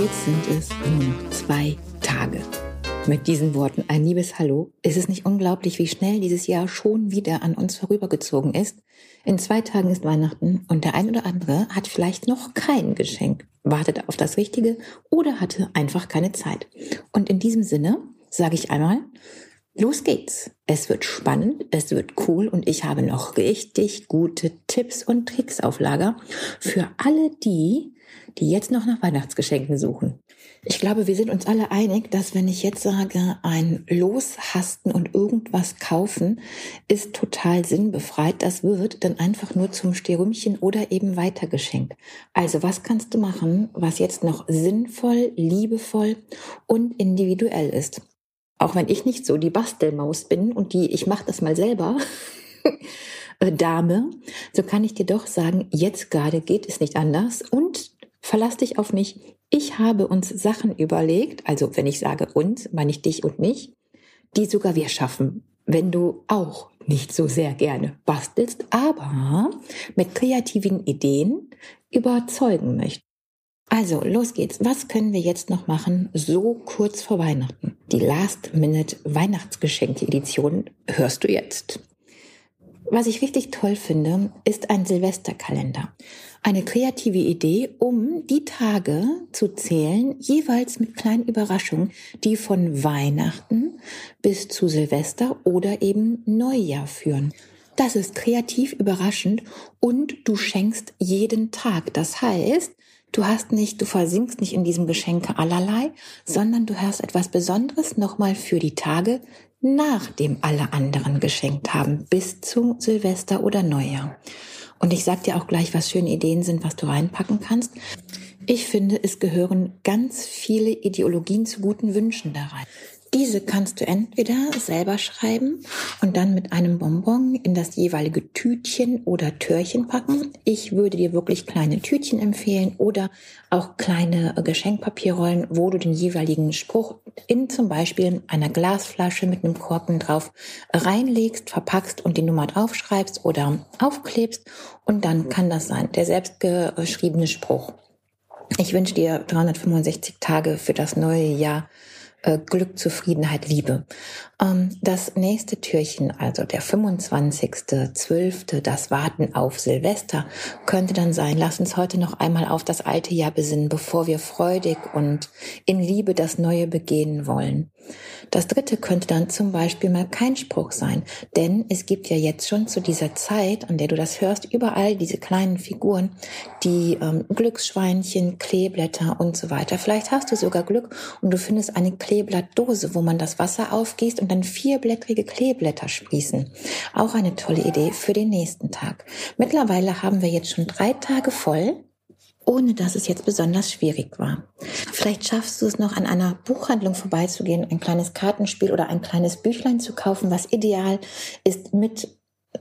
Jetzt sind es nur noch zwei Tage. Mit diesen Worten ein liebes Hallo. Ist es nicht unglaublich, wie schnell dieses Jahr schon wieder an uns vorübergezogen ist? In zwei Tagen ist Weihnachten und der ein oder andere hat vielleicht noch kein Geschenk, wartet auf das Richtige oder hatte einfach keine Zeit. Und in diesem Sinne sage ich einmal, Los geht's. Es wird spannend, es wird cool und ich habe noch richtig gute Tipps und Tricks auf Lager für alle die, die jetzt noch nach Weihnachtsgeschenken suchen. Ich glaube, wir sind uns alle einig, dass wenn ich jetzt sage, ein Loshasten und irgendwas kaufen ist total sinnbefreit, das wird dann einfach nur zum Sterümchen oder eben weitergeschenkt. Also was kannst du machen, was jetzt noch sinnvoll, liebevoll und individuell ist? Auch wenn ich nicht so die Bastelmaus bin und die, ich mache das mal selber, Dame, so kann ich dir doch sagen, jetzt gerade geht es nicht anders und verlass dich auf mich. Ich habe uns Sachen überlegt, also wenn ich sage uns, meine ich dich und mich, die sogar wir schaffen, wenn du auch nicht so sehr gerne bastelst, aber mit kreativen Ideen überzeugen möchtest. Also, los geht's. Was können wir jetzt noch machen, so kurz vor Weihnachten? Die Last-Minute-Weihnachtsgeschenke-Edition hörst du jetzt. Was ich richtig toll finde, ist ein Silvesterkalender. Eine kreative Idee, um die Tage zu zählen, jeweils mit kleinen Überraschungen, die von Weihnachten bis zu Silvester oder eben Neujahr führen. Das ist kreativ überraschend und du schenkst jeden Tag. Das heißt, Du hast nicht, du versinkst nicht in diesem Geschenke allerlei, sondern du hast etwas Besonderes nochmal für die Tage, nachdem alle anderen geschenkt haben, bis zu Silvester oder Neujahr. Und ich sag dir auch gleich, was schöne Ideen sind, was du reinpacken kannst. Ich finde, es gehören ganz viele Ideologien zu guten Wünschen da rein. Diese kannst du entweder selber schreiben und dann mit einem Bonbon in das jeweilige Tütchen oder Türchen packen. Ich würde dir wirklich kleine Tütchen empfehlen oder auch kleine Geschenkpapierrollen, wo du den jeweiligen Spruch in zum Beispiel einer Glasflasche mit einem Korken drauf reinlegst, verpackst und die Nummer draufschreibst oder aufklebst. Und dann kann das sein, der selbstgeschriebene Spruch. Ich wünsche dir 365 Tage für das neue Jahr äh, Glück, Zufriedenheit, Liebe. Ähm, das nächste Türchen, also der 25.12., das Warten auf Silvester, könnte dann sein, lass uns heute noch einmal auf das alte Jahr besinnen, bevor wir freudig und in Liebe das Neue begehen wollen. Das dritte könnte dann zum Beispiel mal kein Spruch sein, denn es gibt ja jetzt schon zu dieser Zeit, an der du das hörst, überall diese kleinen Figuren, die ähm, Glücksschweinchen, Kleeblätter und so weiter. Vielleicht hast du sogar Glück und du findest eine Kleeblattdose, wo man das Wasser aufgießt und dann vierblättrige Kleeblätter sprießen. Auch eine tolle Idee für den nächsten Tag. Mittlerweile haben wir jetzt schon drei Tage voll ohne dass es jetzt besonders schwierig war. Vielleicht schaffst du es noch an einer Buchhandlung vorbeizugehen, ein kleines Kartenspiel oder ein kleines Büchlein zu kaufen, was ideal ist mit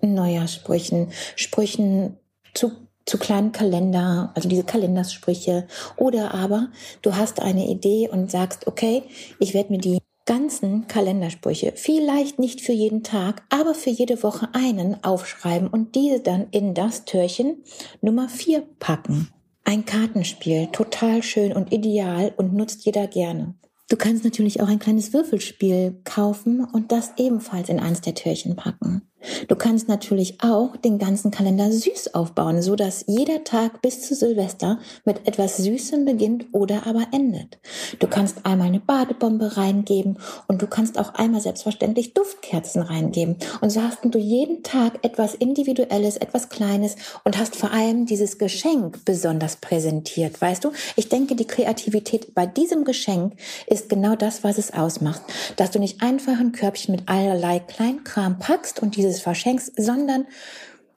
Neujahrssprüchen, Sprüchen zu zu kleinen Kalender, also diese Kalendersprüche. Oder aber du hast eine Idee und sagst, okay, ich werde mir die ganzen Kalendersprüche, vielleicht nicht für jeden Tag, aber für jede Woche einen aufschreiben und diese dann in das Türchen Nummer vier packen. Ein Kartenspiel, total schön und ideal und nutzt jeder gerne. Du kannst natürlich auch ein kleines Würfelspiel kaufen und das ebenfalls in eins der Türchen packen. Du kannst natürlich auch den ganzen Kalender süß aufbauen, so dass jeder Tag bis zu Silvester mit etwas Süßem beginnt oder aber endet. Du kannst einmal eine Badebombe reingeben und du kannst auch einmal selbstverständlich Duftkerzen reingeben. Und so hast du jeden Tag etwas Individuelles, etwas Kleines und hast vor allem dieses Geschenk besonders präsentiert. Weißt du, ich denke, die Kreativität bei diesem Geschenk ist genau das, was es ausmacht. Dass du nicht einfach ein Körbchen mit allerlei Kleinkram packst und diese dieses verschenkst, sondern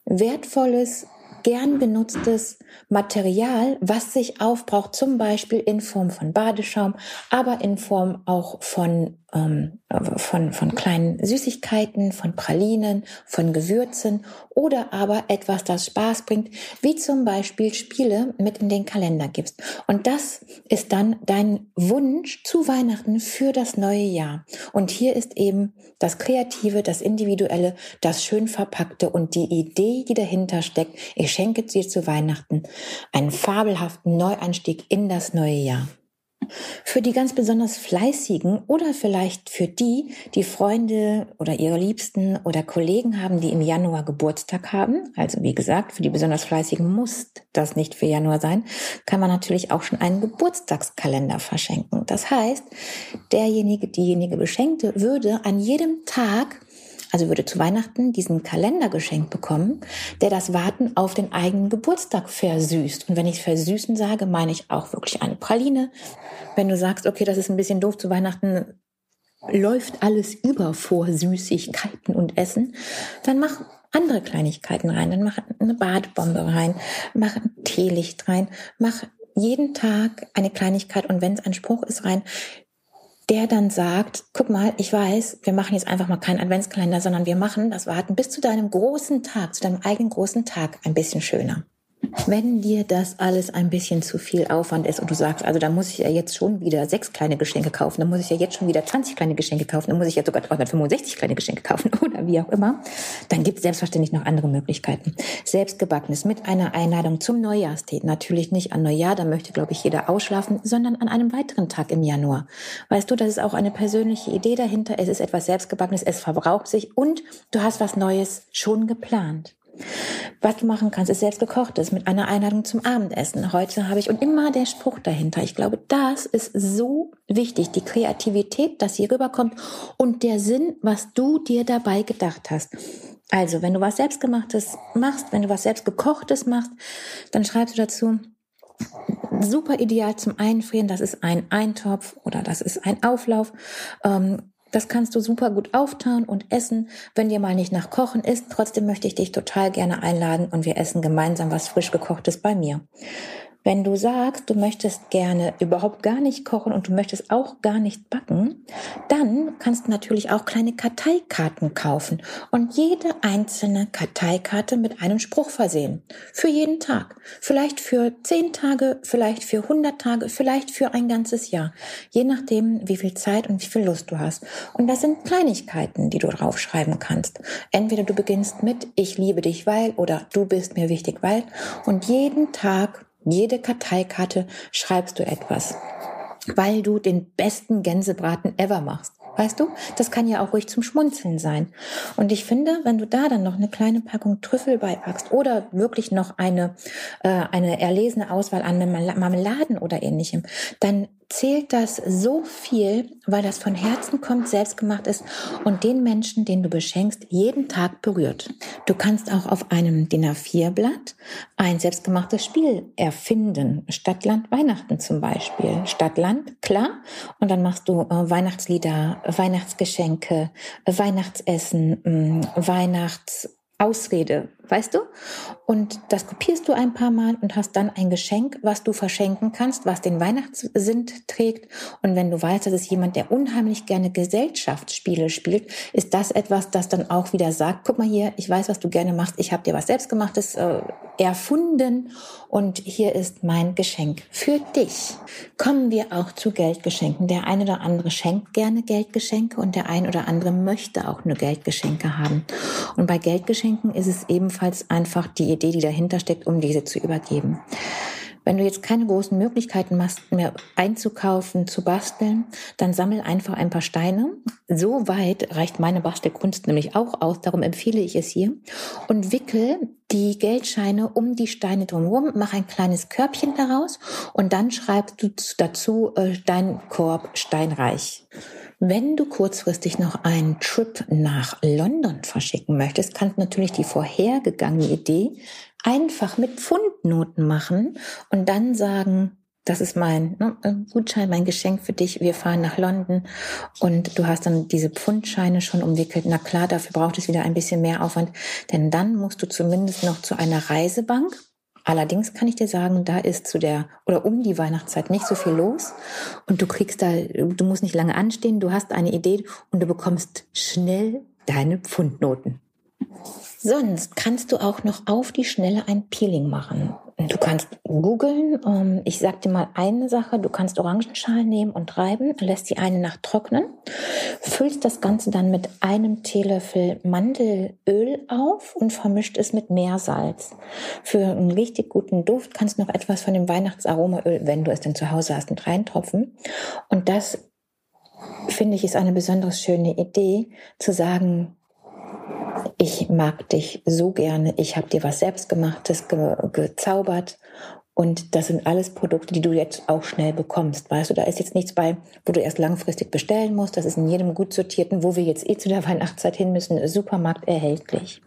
wertvolles, gern benutztes Material, was sich aufbraucht, zum Beispiel in Form von Badeschaum, aber in Form auch von von, von kleinen Süßigkeiten, von Pralinen, von Gewürzen oder aber etwas, das Spaß bringt, wie zum Beispiel Spiele mit in den Kalender gibst. Und das ist dann dein Wunsch zu Weihnachten für das neue Jahr. Und hier ist eben das Kreative, das Individuelle, das schön verpackte und die Idee, die dahinter steckt. Ich schenke dir zu Weihnachten einen fabelhaften Neueinstieg in das neue Jahr. Für die ganz besonders fleißigen oder vielleicht für die, die Freunde oder ihre Liebsten oder Kollegen haben, die im Januar Geburtstag haben, also wie gesagt, für die besonders fleißigen muss das nicht für Januar sein, kann man natürlich auch schon einen Geburtstagskalender verschenken. Das heißt, derjenige, diejenige Beschenkte würde an jedem Tag also würde zu Weihnachten diesen Kalender geschenkt bekommen, der das Warten auf den eigenen Geburtstag versüßt. Und wenn ich versüßen sage, meine ich auch wirklich eine Praline. Wenn du sagst, okay, das ist ein bisschen doof zu Weihnachten, läuft alles über vor Süßigkeiten und Essen, dann mach andere Kleinigkeiten rein, dann mach eine Badebombe rein, mach ein Teelicht rein, mach jeden Tag eine Kleinigkeit und wenn es ein Spruch ist rein, der dann sagt, guck mal, ich weiß, wir machen jetzt einfach mal keinen Adventskalender, sondern wir machen das Warten bis zu deinem großen Tag, zu deinem eigenen großen Tag ein bisschen schöner. Wenn dir das alles ein bisschen zu viel Aufwand ist und du sagst, also da muss ich ja jetzt schon wieder sechs kleine Geschenke kaufen, dann muss ich ja jetzt schon wieder 20 kleine Geschenke kaufen, dann muss ich ja sogar 365 kleine Geschenke kaufen oder wie auch immer, dann gibt es selbstverständlich noch andere Möglichkeiten. Selbstgebackenes mit einer Einladung zum Neujahrstee. Natürlich nicht an Neujahr, da möchte, glaube ich, jeder ausschlafen, sondern an einem weiteren Tag im Januar. Weißt du, das ist auch eine persönliche Idee dahinter. Es ist etwas Selbstgebackenes, es verbraucht sich und du hast was Neues schon geplant. Was du machen kannst, ist selbst gekochtes mit einer Einladung zum Abendessen. Heute habe ich und immer der Spruch dahinter. Ich glaube, das ist so wichtig. Die Kreativität, dass sie rüberkommt und der Sinn, was du dir dabei gedacht hast. Also, wenn du was selbstgemachtes machst, wenn du was selbst gekochtes machst, dann schreibst du dazu, super ideal zum Einfrieren. Das ist ein Eintopf oder das ist ein Auflauf. Ähm, das kannst du super gut auftauen und essen. Wenn dir mal nicht nach Kochen ist, trotzdem möchte ich dich total gerne einladen und wir essen gemeinsam was frisch gekochtes bei mir. Wenn du sagst, du möchtest gerne überhaupt gar nicht kochen und du möchtest auch gar nicht backen, dann kannst du natürlich auch kleine Karteikarten kaufen und jede einzelne Karteikarte mit einem Spruch versehen. Für jeden Tag. Vielleicht für zehn Tage, vielleicht für 100 Tage, vielleicht für ein ganzes Jahr. Je nachdem, wie viel Zeit und wie viel Lust du hast. Und das sind Kleinigkeiten, die du draufschreiben kannst. Entweder du beginnst mit Ich liebe dich, weil oder Du bist mir wichtig, weil. Und jeden Tag jede Karteikarte schreibst du etwas, weil du den besten Gänsebraten ever machst. Weißt du, das kann ja auch ruhig zum Schmunzeln sein. Und ich finde, wenn du da dann noch eine kleine Packung Trüffel beipackst oder wirklich noch eine, äh, eine erlesene Auswahl an Marmeladen oder ähnlichem, dann zählt das so viel, weil das von Herzen kommt, selbstgemacht ist und den Menschen, den du beschenkst, jeden Tag berührt. Du kannst auch auf einem DIN A4-Blatt ein selbstgemachtes Spiel erfinden. Stadtland Weihnachten zum Beispiel. Stadtland, klar. Und dann machst du äh, Weihnachtslieder, Weihnachtsgeschenke, Weihnachtsessen, äh, Weihnachts Ausrede, weißt du? Und das kopierst du ein paar Mal und hast dann ein Geschenk, was du verschenken kannst, was den Weihnachtssinn trägt. Und wenn du weißt, das ist jemand, der unheimlich gerne Gesellschaftsspiele spielt, ist das etwas, das dann auch wieder sagt, guck mal hier, ich weiß, was du gerne machst, ich habe dir was selbstgemachtes äh, erfunden und hier ist mein Geschenk für dich. Kommen wir auch zu Geldgeschenken. Der eine oder andere schenkt gerne Geldgeschenke und der ein oder andere möchte auch nur Geldgeschenke haben. Und bei Geldgeschenken ist es ebenfalls einfach die Idee, die dahinter steckt, um diese zu übergeben. Wenn du jetzt keine großen Möglichkeiten hast, mehr einzukaufen, zu basteln, dann sammel einfach ein paar Steine. So weit reicht meine Bastelkunst nämlich auch aus, darum empfehle ich es hier. Und wickel die Geldscheine um die Steine drumherum, mach ein kleines Körbchen daraus und dann schreibst du dazu äh, dein Korb steinreich. Wenn du kurzfristig noch einen Trip nach London verschicken möchtest, kannst du natürlich die vorhergegangene Idee einfach mit Pfundnoten machen und dann sagen, das ist mein ne, Gutschein, mein Geschenk für dich. Wir fahren nach London und du hast dann diese Pfundscheine schon umwickelt. Na klar, dafür braucht es wieder ein bisschen mehr Aufwand, denn dann musst du zumindest noch zu einer Reisebank Allerdings kann ich dir sagen, da ist zu der oder um die Weihnachtszeit nicht so viel los und du kriegst da, du musst nicht lange anstehen, du hast eine Idee und du bekommst schnell deine Pfundnoten. Sonst kannst du auch noch auf die Schnelle ein Peeling machen. Du kannst googeln. Ähm, ich sag dir mal eine Sache. Du kannst Orangenschalen nehmen und reiben, lässt die eine Nacht trocknen, füllst das Ganze dann mit einem Teelöffel Mandelöl auf und vermischt es mit Meersalz. Für einen richtig guten Duft kannst du noch etwas von dem Weihnachtsaromaöl, wenn du es denn zu Hause hast, mit reintropfen. Und das finde ich ist eine besonders schöne Idee, zu sagen, ich mag dich so gerne, ich habe dir was selbstgemachtes ge gezaubert und das sind alles Produkte, die du jetzt auch schnell bekommst. Weißt du, da ist jetzt nichts bei, wo du erst langfristig bestellen musst. Das ist in jedem gut sortierten, wo wir jetzt eh zu der Weihnachtszeit hin müssen, Supermarkt erhältlich.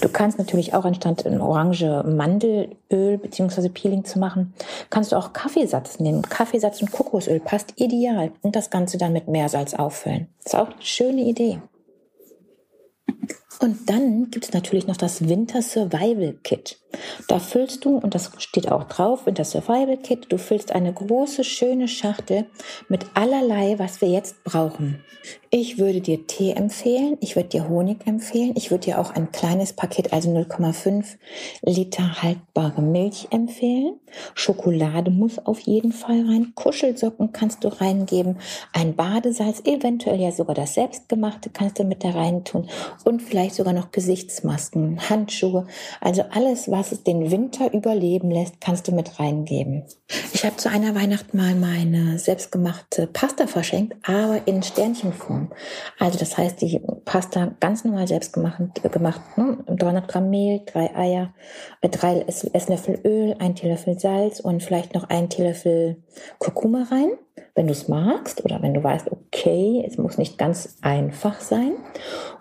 Du kannst natürlich auch anstatt ein Orange Mandelöl beziehungsweise Peeling zu machen, kannst du auch Kaffeesatz nehmen. Kaffeesatz und Kokosöl passt ideal und das Ganze dann mit Meersalz auffüllen. Das ist auch eine schöne Idee. Und dann gibt es natürlich noch das Winter Survival Kit. Da füllst du, und das steht auch drauf, Winter Survival Kit, du füllst eine große, schöne Schachtel mit allerlei, was wir jetzt brauchen. Ich würde dir Tee empfehlen, ich würde dir Honig empfehlen, ich würde dir auch ein kleines Paket, also 0,5 Liter haltbare Milch empfehlen. Schokolade muss auf jeden Fall rein, Kuschelsocken kannst du reingeben, ein Badesalz, eventuell ja sogar das selbstgemachte kannst du mit da rein tun und vielleicht sogar noch Gesichtsmasken, Handschuhe, also alles, was es den Winter überleben lässt, kannst du mit reingeben. Ich habe zu einer Weihnacht mal meine selbstgemachte Pasta verschenkt, aber in Sternchenform. Also das heißt, die Pasta ganz normal selbst gemacht, gemacht ne? 300 Gramm Mehl, drei Eier, äh, drei Esslöffel Öl, ein Teelöffel Salz und vielleicht noch ein Teelöffel Kurkuma rein wenn du es magst oder wenn du weißt, okay, es muss nicht ganz einfach sein.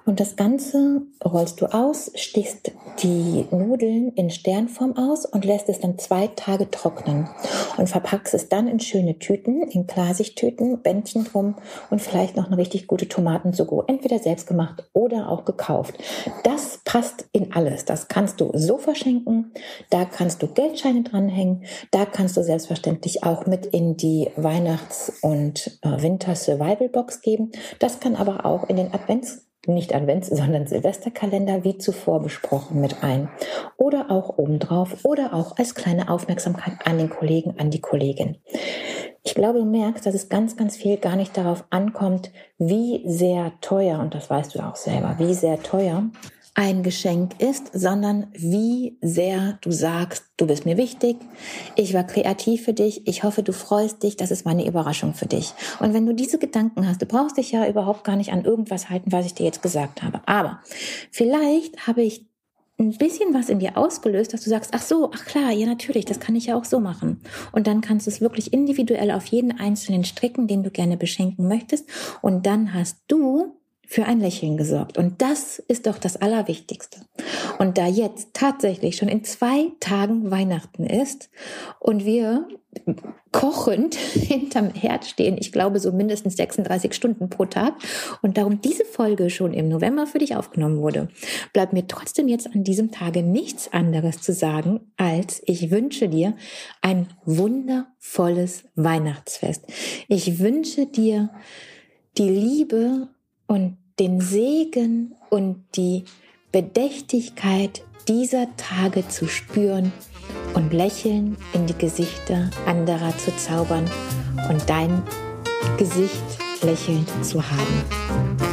Und das Ganze rollst du aus, stichst die Nudeln in Sternform aus und lässt es dann zwei Tage trocknen und verpackst es dann in schöne Tüten, in Klarsichttüten, Bändchen drum und vielleicht noch eine richtig gute Tomatensugo, entweder selbst gemacht oder auch gekauft. Das passt in alles. Das kannst du so verschenken, da kannst du Geldscheine dranhängen, da kannst du selbstverständlich auch mit in die Weihnachts- und äh, Winter Survival Box geben. Das kann aber auch in den Advents nicht Advents, sondern Silvesterkalender wie zuvor besprochen mit ein. Oder auch obendrauf oder auch als kleine Aufmerksamkeit an den Kollegen, an die Kollegin. Ich glaube, du merkst, dass es ganz, ganz viel gar nicht darauf ankommt, wie sehr teuer, und das weißt du auch selber, wie sehr teuer ein Geschenk ist, sondern wie sehr du sagst, du bist mir wichtig, ich war kreativ für dich, ich hoffe, du freust dich, das ist meine Überraschung für dich. Und wenn du diese Gedanken hast, du brauchst dich ja überhaupt gar nicht an irgendwas halten, was ich dir jetzt gesagt habe. Aber vielleicht habe ich ein bisschen was in dir ausgelöst, dass du sagst, ach so, ach klar, ja natürlich, das kann ich ja auch so machen. Und dann kannst du es wirklich individuell auf jeden einzelnen stricken, den du gerne beschenken möchtest. Und dann hast du für ein Lächeln gesorgt. Und das ist doch das Allerwichtigste. Und da jetzt tatsächlich schon in zwei Tagen Weihnachten ist und wir kochend hinterm Herd stehen, ich glaube so mindestens 36 Stunden pro Tag und darum diese Folge schon im November für dich aufgenommen wurde, bleibt mir trotzdem jetzt an diesem Tage nichts anderes zu sagen, als ich wünsche dir ein wundervolles Weihnachtsfest. Ich wünsche dir die Liebe und den Segen und die Bedächtigkeit dieser Tage zu spüren und Lächeln in die Gesichter anderer zu zaubern und dein Gesicht lächelnd zu haben.